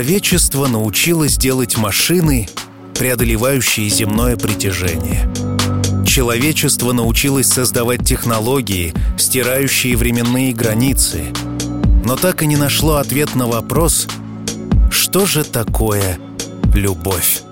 Человечество научилось делать машины, преодолевающие земное притяжение. Человечество научилось создавать технологии, стирающие временные границы, но так и не нашло ответ на вопрос, что же такое любовь.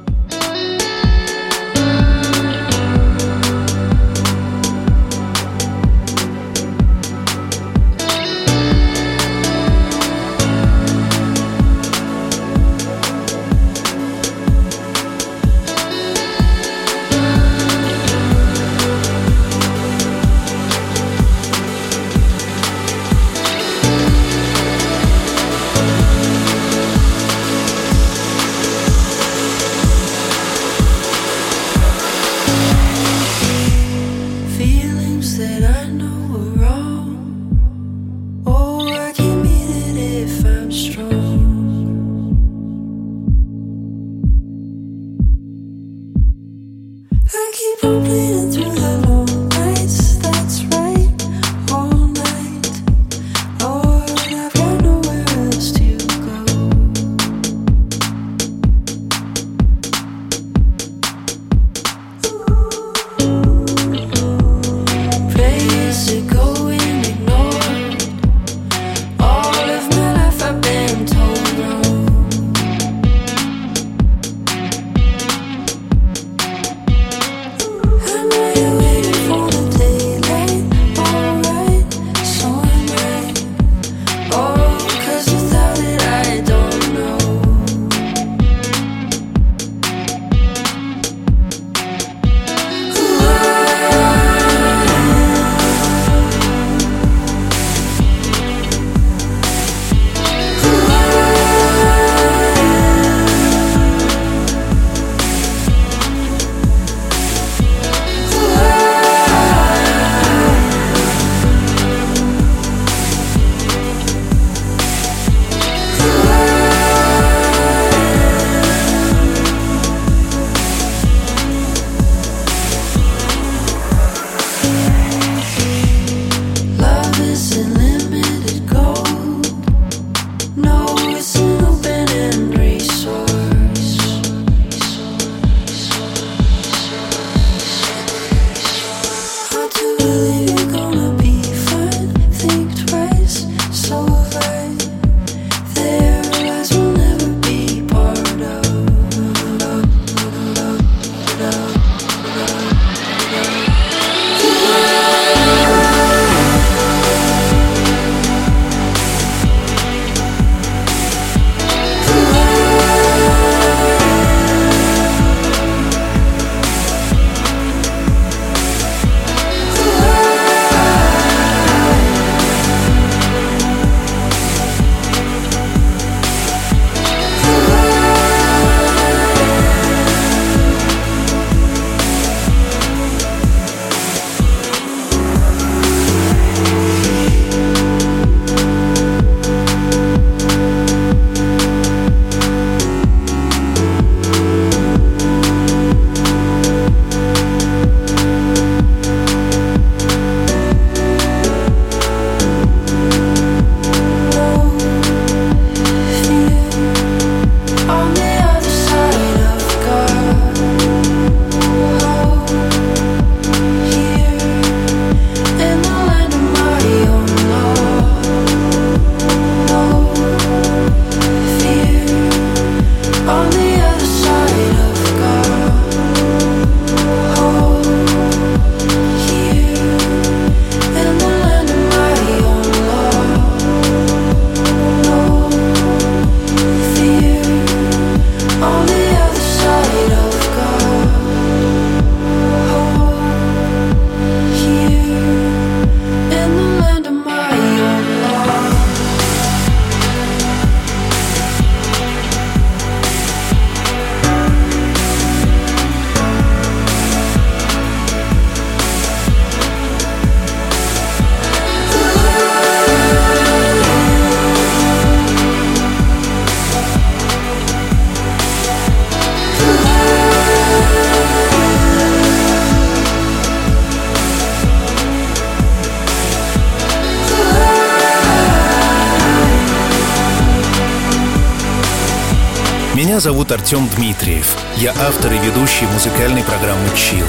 Зовут Артем Дмитриев. Я автор и ведущий музыкальной программы «Чил».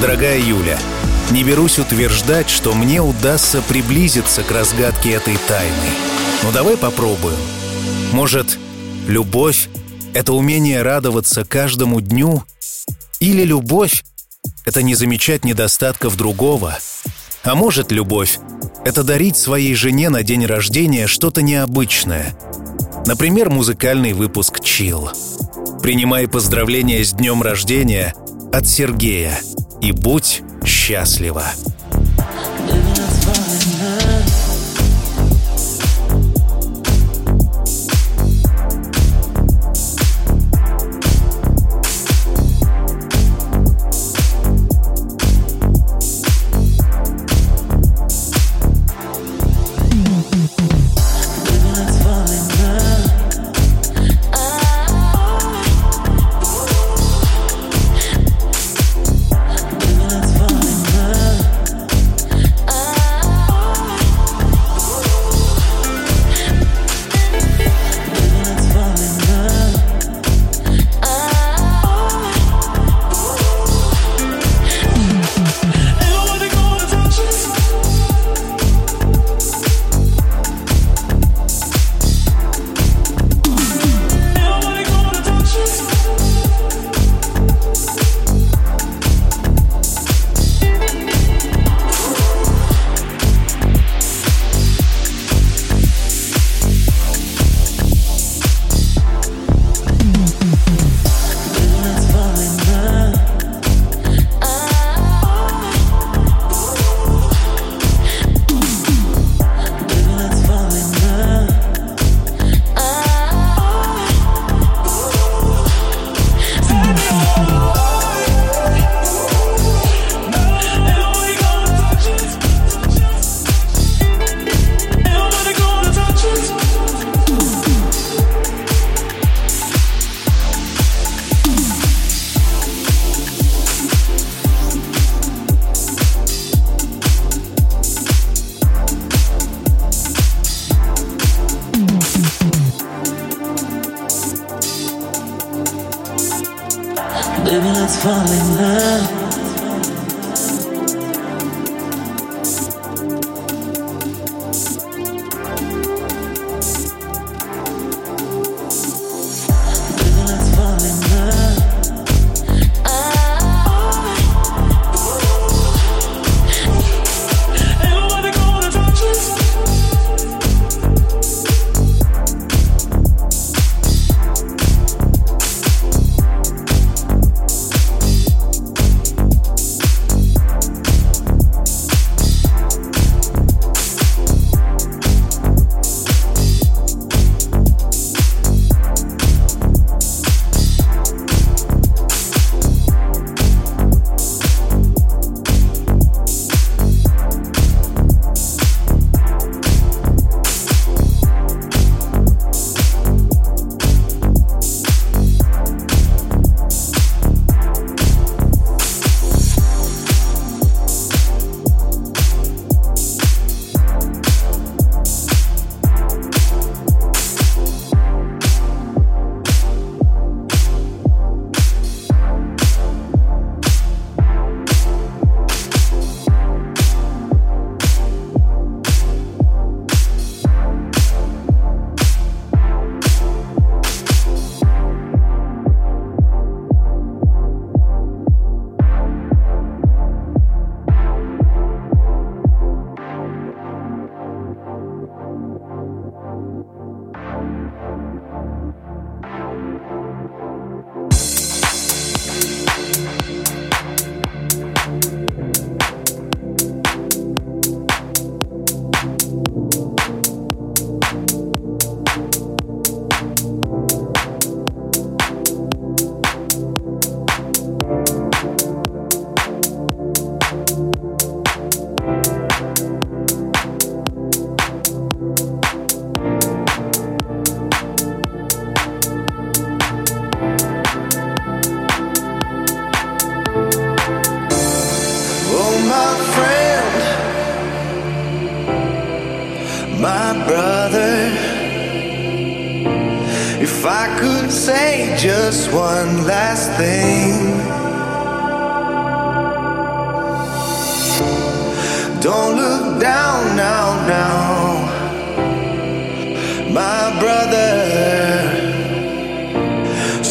Дорогая Юля, не берусь утверждать, что мне удастся приблизиться к разгадке этой тайны. Но давай попробуем. Может, любовь — это умение радоваться каждому дню? Или любовь — это не замечать недостатков другого? А может, любовь — это дарить своей жене на день рождения что-то необычное? Например, музыкальный выпуск «Чил». Принимай поздравления с днем рождения от Сергея и будь счастлива.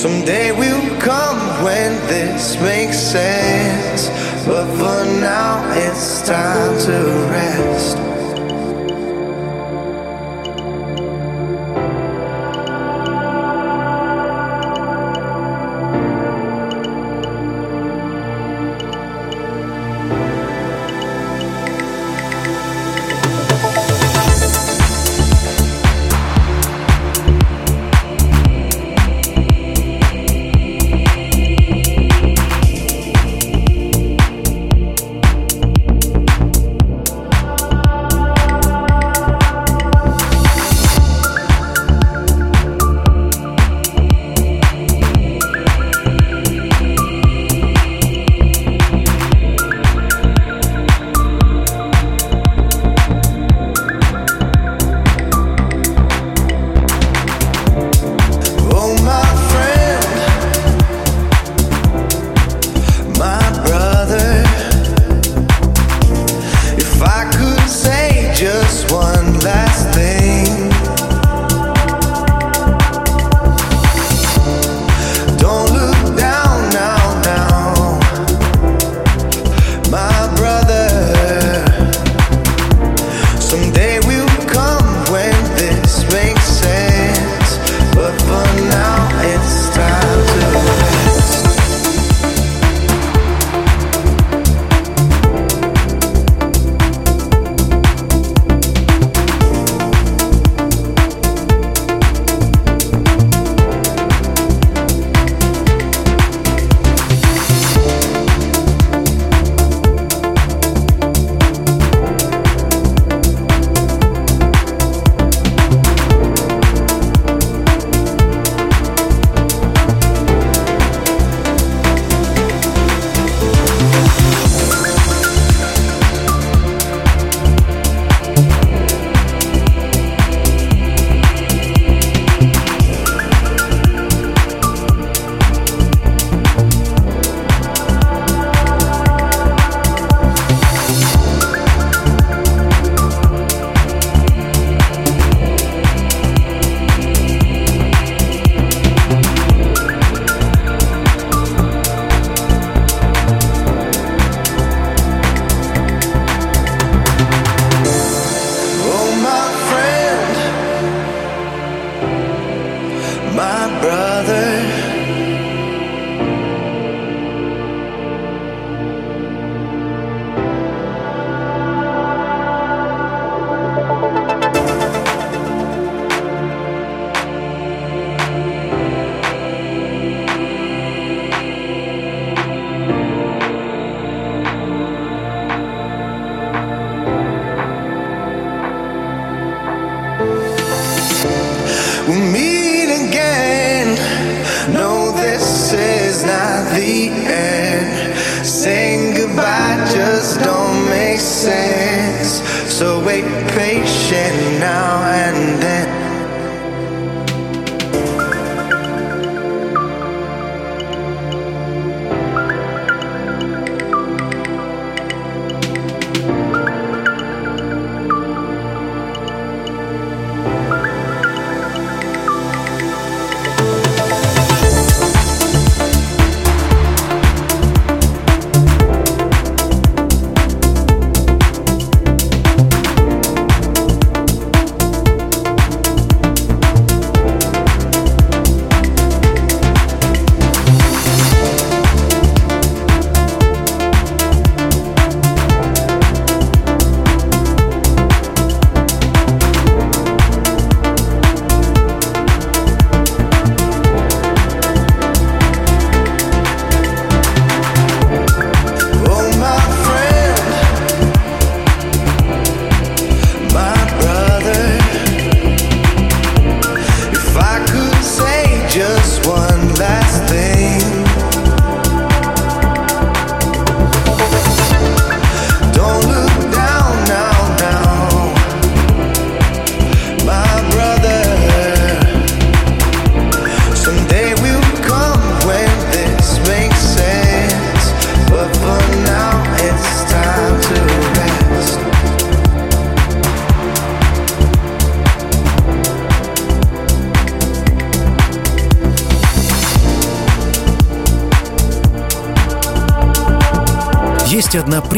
Someday will come when this makes sense, but for now it's time to rest.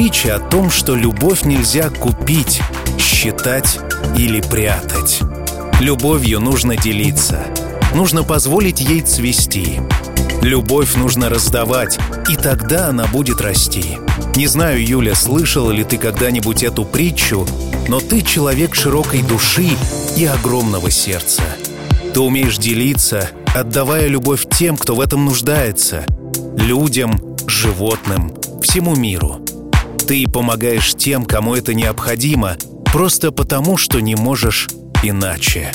Притча о том, что любовь нельзя купить, считать или прятать. Любовью нужно делиться. Нужно позволить ей цвести. Любовь нужно раздавать, и тогда она будет расти. Не знаю, Юля, слышала ли ты когда-нибудь эту притчу, но ты человек широкой души и огромного сердца. Ты умеешь делиться, отдавая любовь тем, кто в этом нуждается. Людям, животным, всему миру. Ты помогаешь тем, кому это необходимо, просто потому, что не можешь иначе.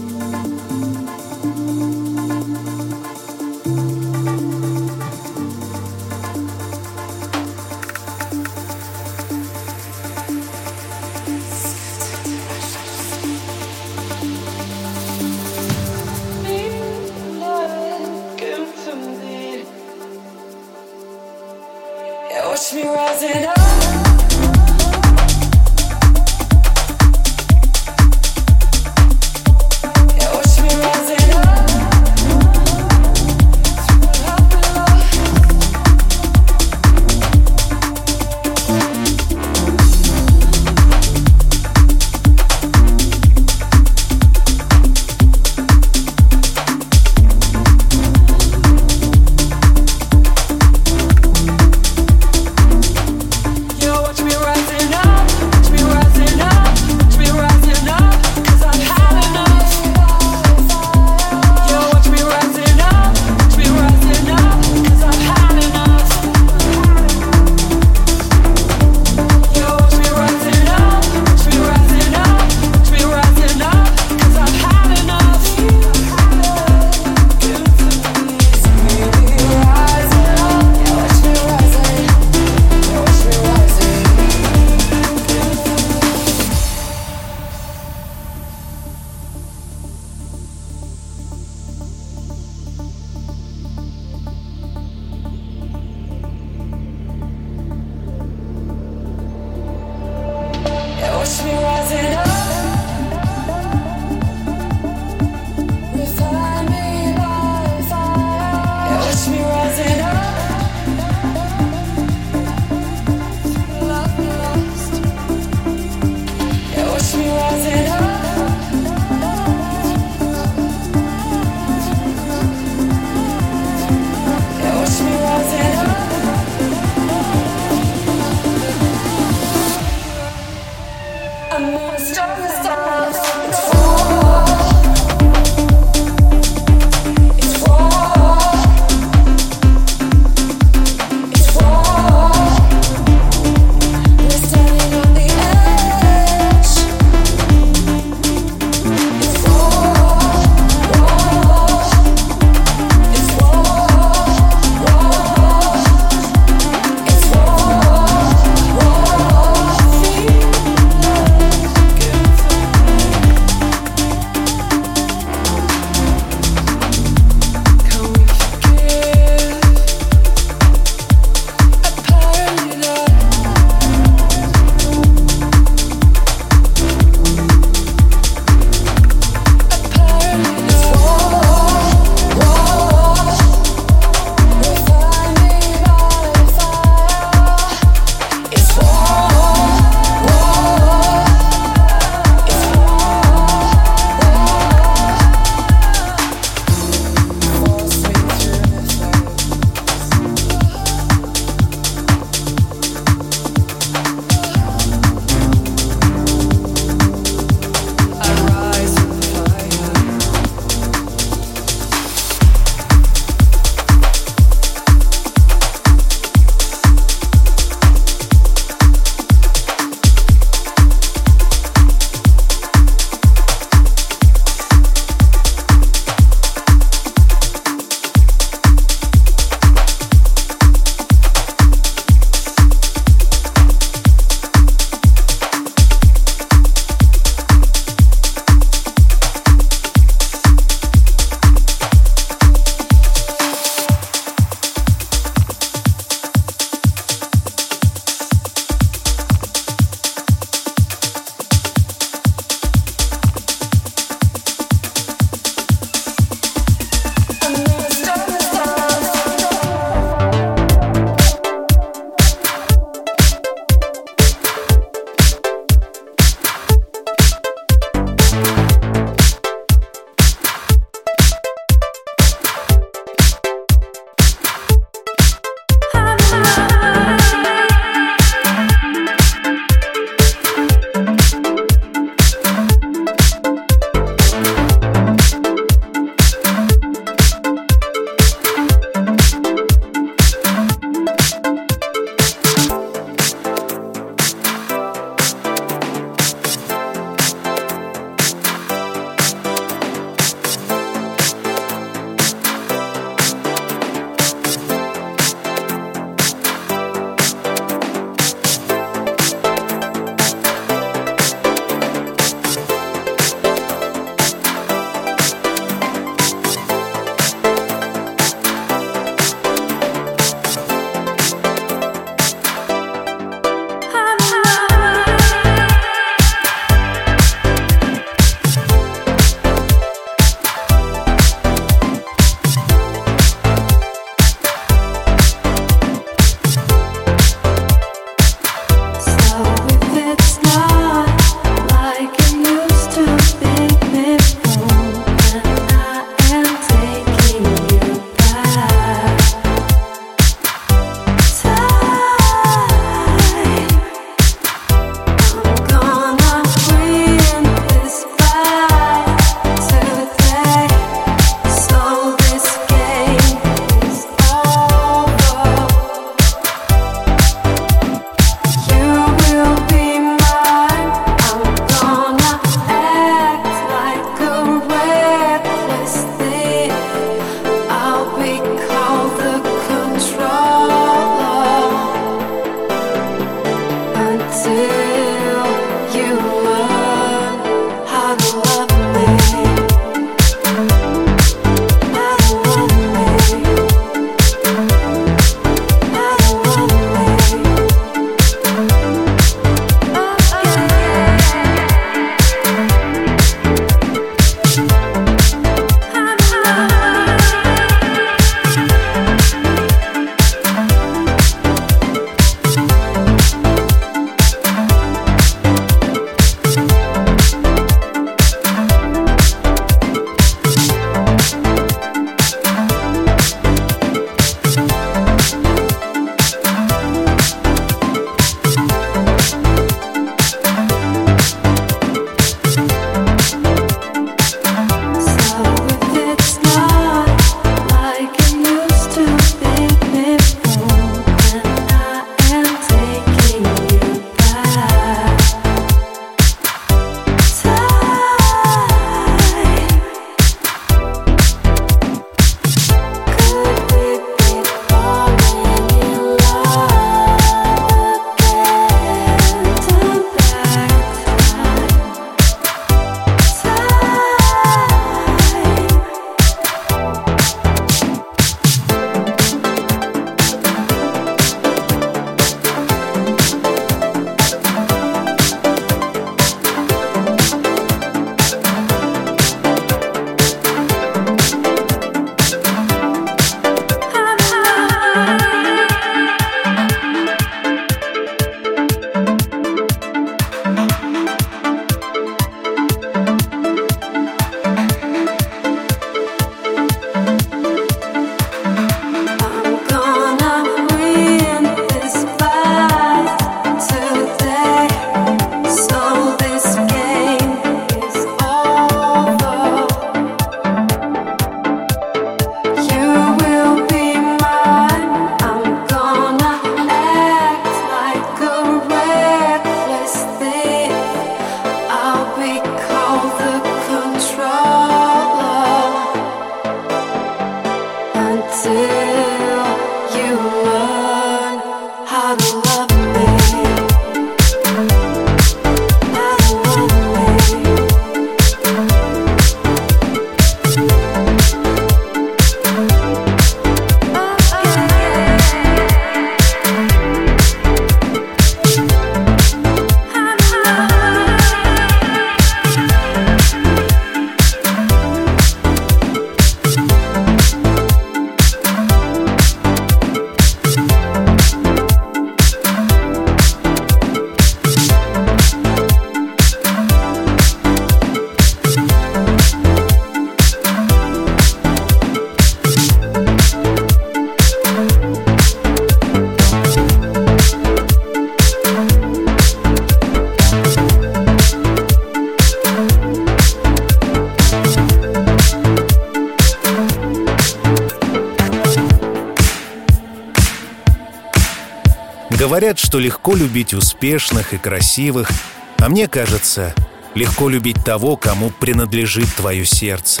Говорят, что легко любить успешных и красивых, а мне кажется, легко любить того, кому принадлежит твое сердце.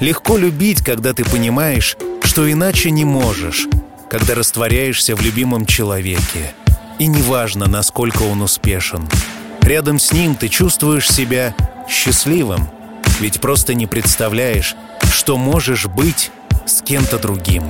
Легко любить, когда ты понимаешь, что иначе не можешь, когда растворяешься в любимом человеке. И неважно, насколько он успешен. Рядом с ним ты чувствуешь себя счастливым, ведь просто не представляешь, что можешь быть с кем-то другим.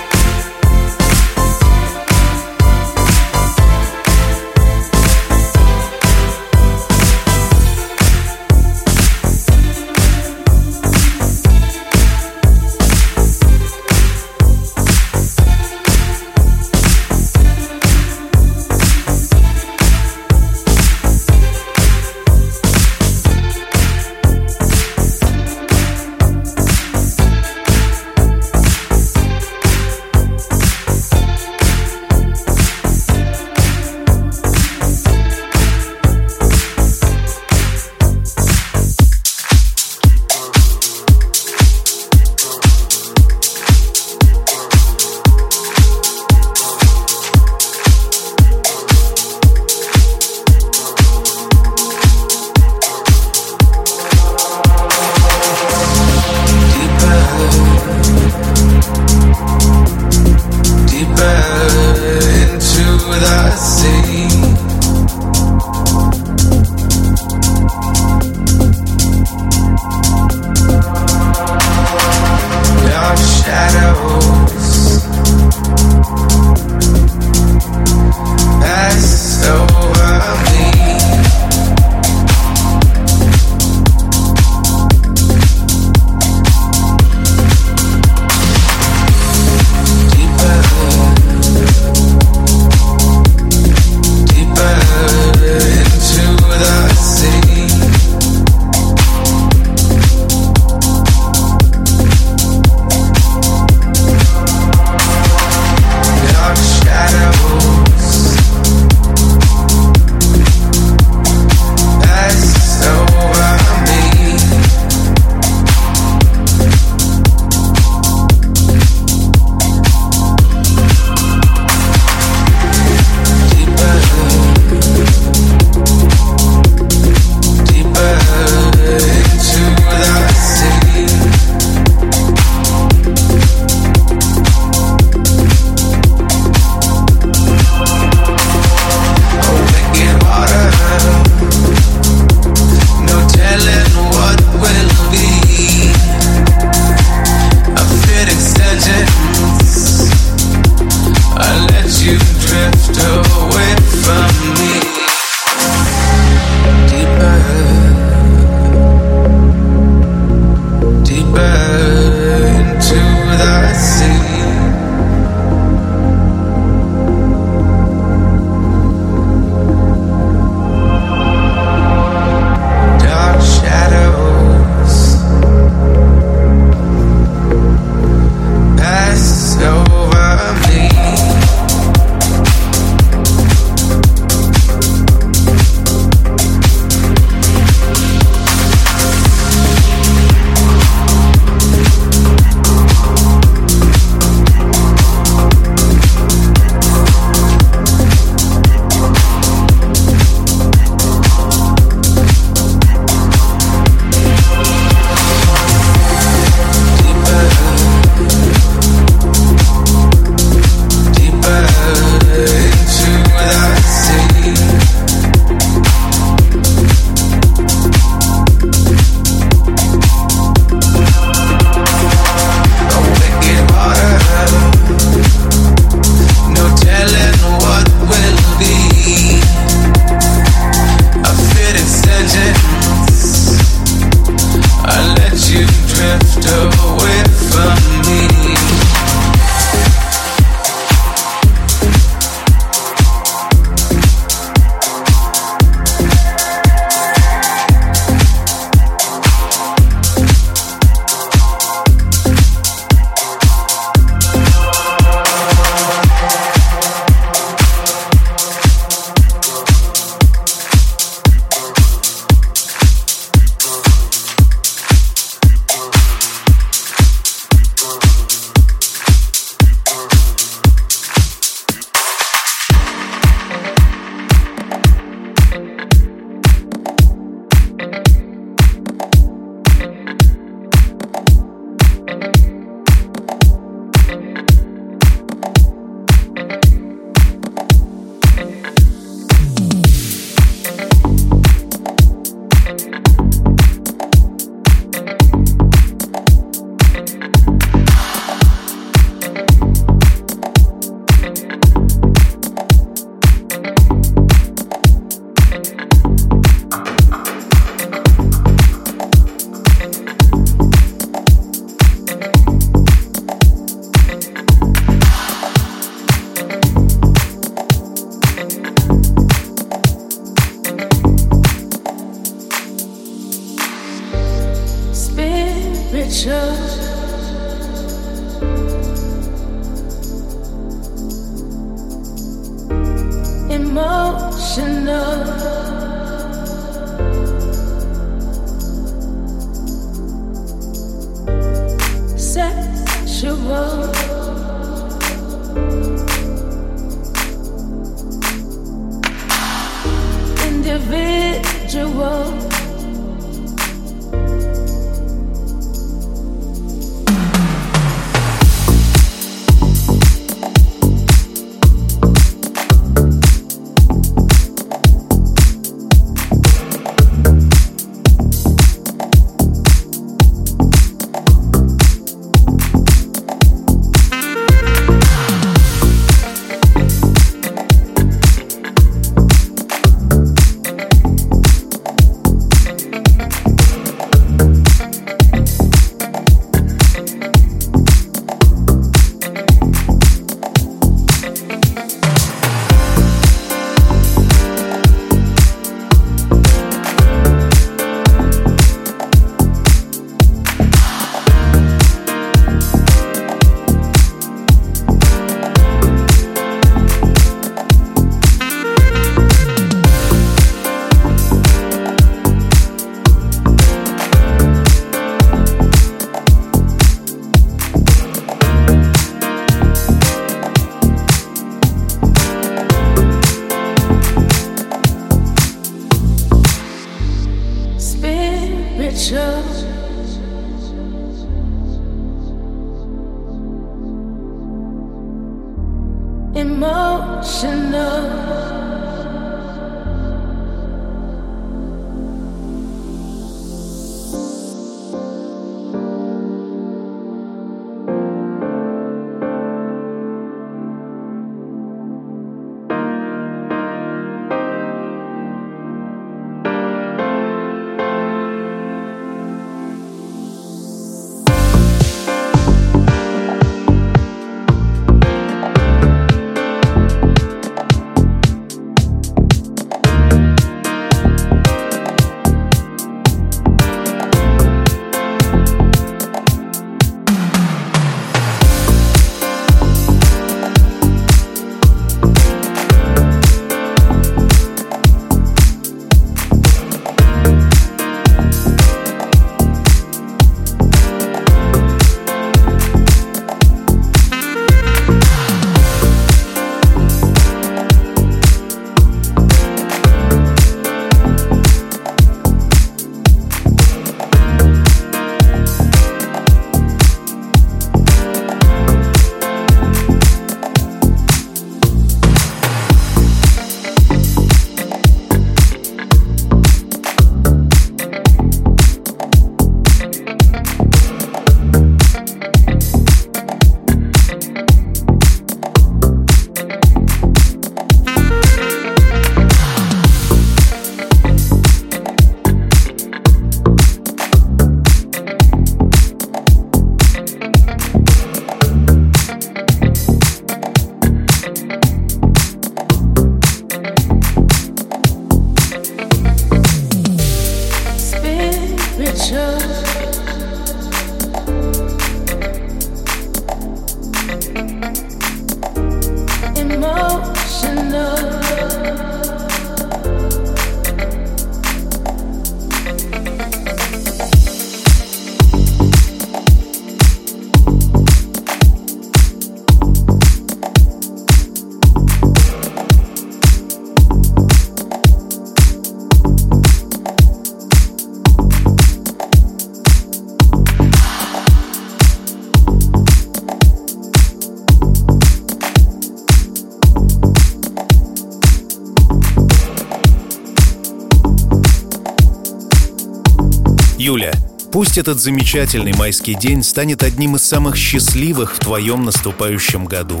Пусть этот замечательный майский день станет одним из самых счастливых в твоем наступающем году.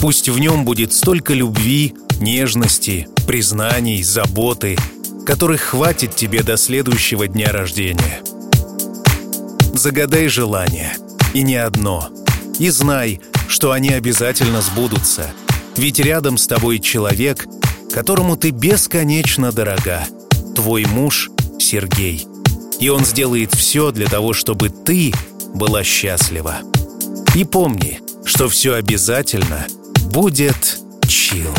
Пусть в нем будет столько любви, нежности, признаний, заботы, которых хватит тебе до следующего дня рождения. Загадай желание, и не одно. И знай, что они обязательно сбудутся. Ведь рядом с тобой человек, которому ты бесконечно дорога. Твой муж Сергей – и он сделает все для того, чтобы ты была счастлива. И помни, что все обязательно будет чил.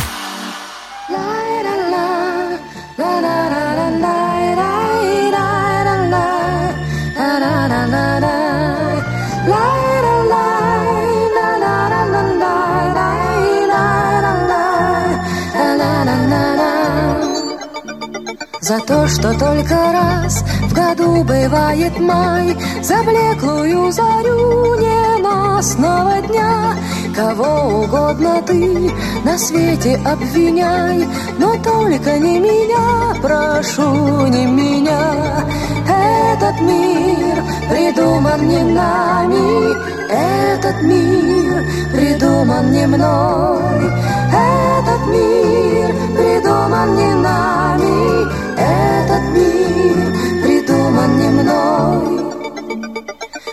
За то, что только раз в году бывает май, За блеклую зарю ненастного дня Кого угодно ты на свете обвиняй, Но только не меня, прошу, не меня. Этот мир придуман не нами, Этот мир придуман не мной. Этот мир придуман не нами, этот мир придуман не мной.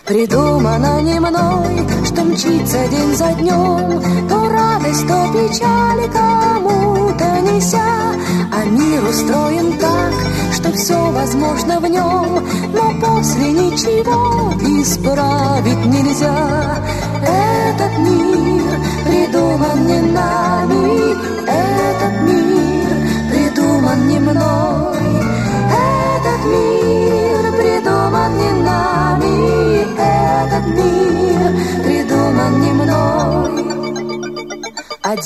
Придумано не мной, что мчится день за днем. То радость, то печаль кому-то неся. А мир устроен так, что все возможно в нем Но после ничего исправить нельзя. Этот мир придуман не нами. Этот мир придуман не мной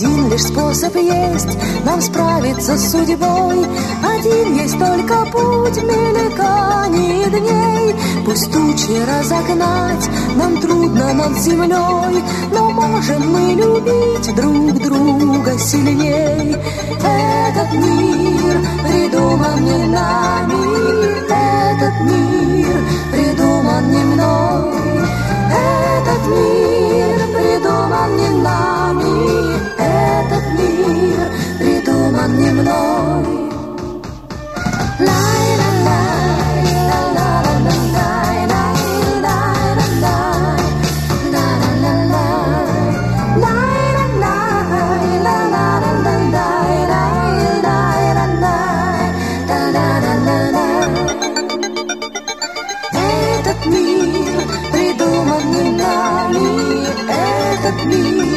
один лишь способ есть нам справиться с судьбой. Один есть только путь мельканий дней. Пусть тучи разогнать нам трудно над землей Но можем мы любить друг друга сильней. Этот мир придуман не нами Этот мир придуман не мной. Этот мир придуман не нами Этот мир придуман не нами, этот мир придуман не мной.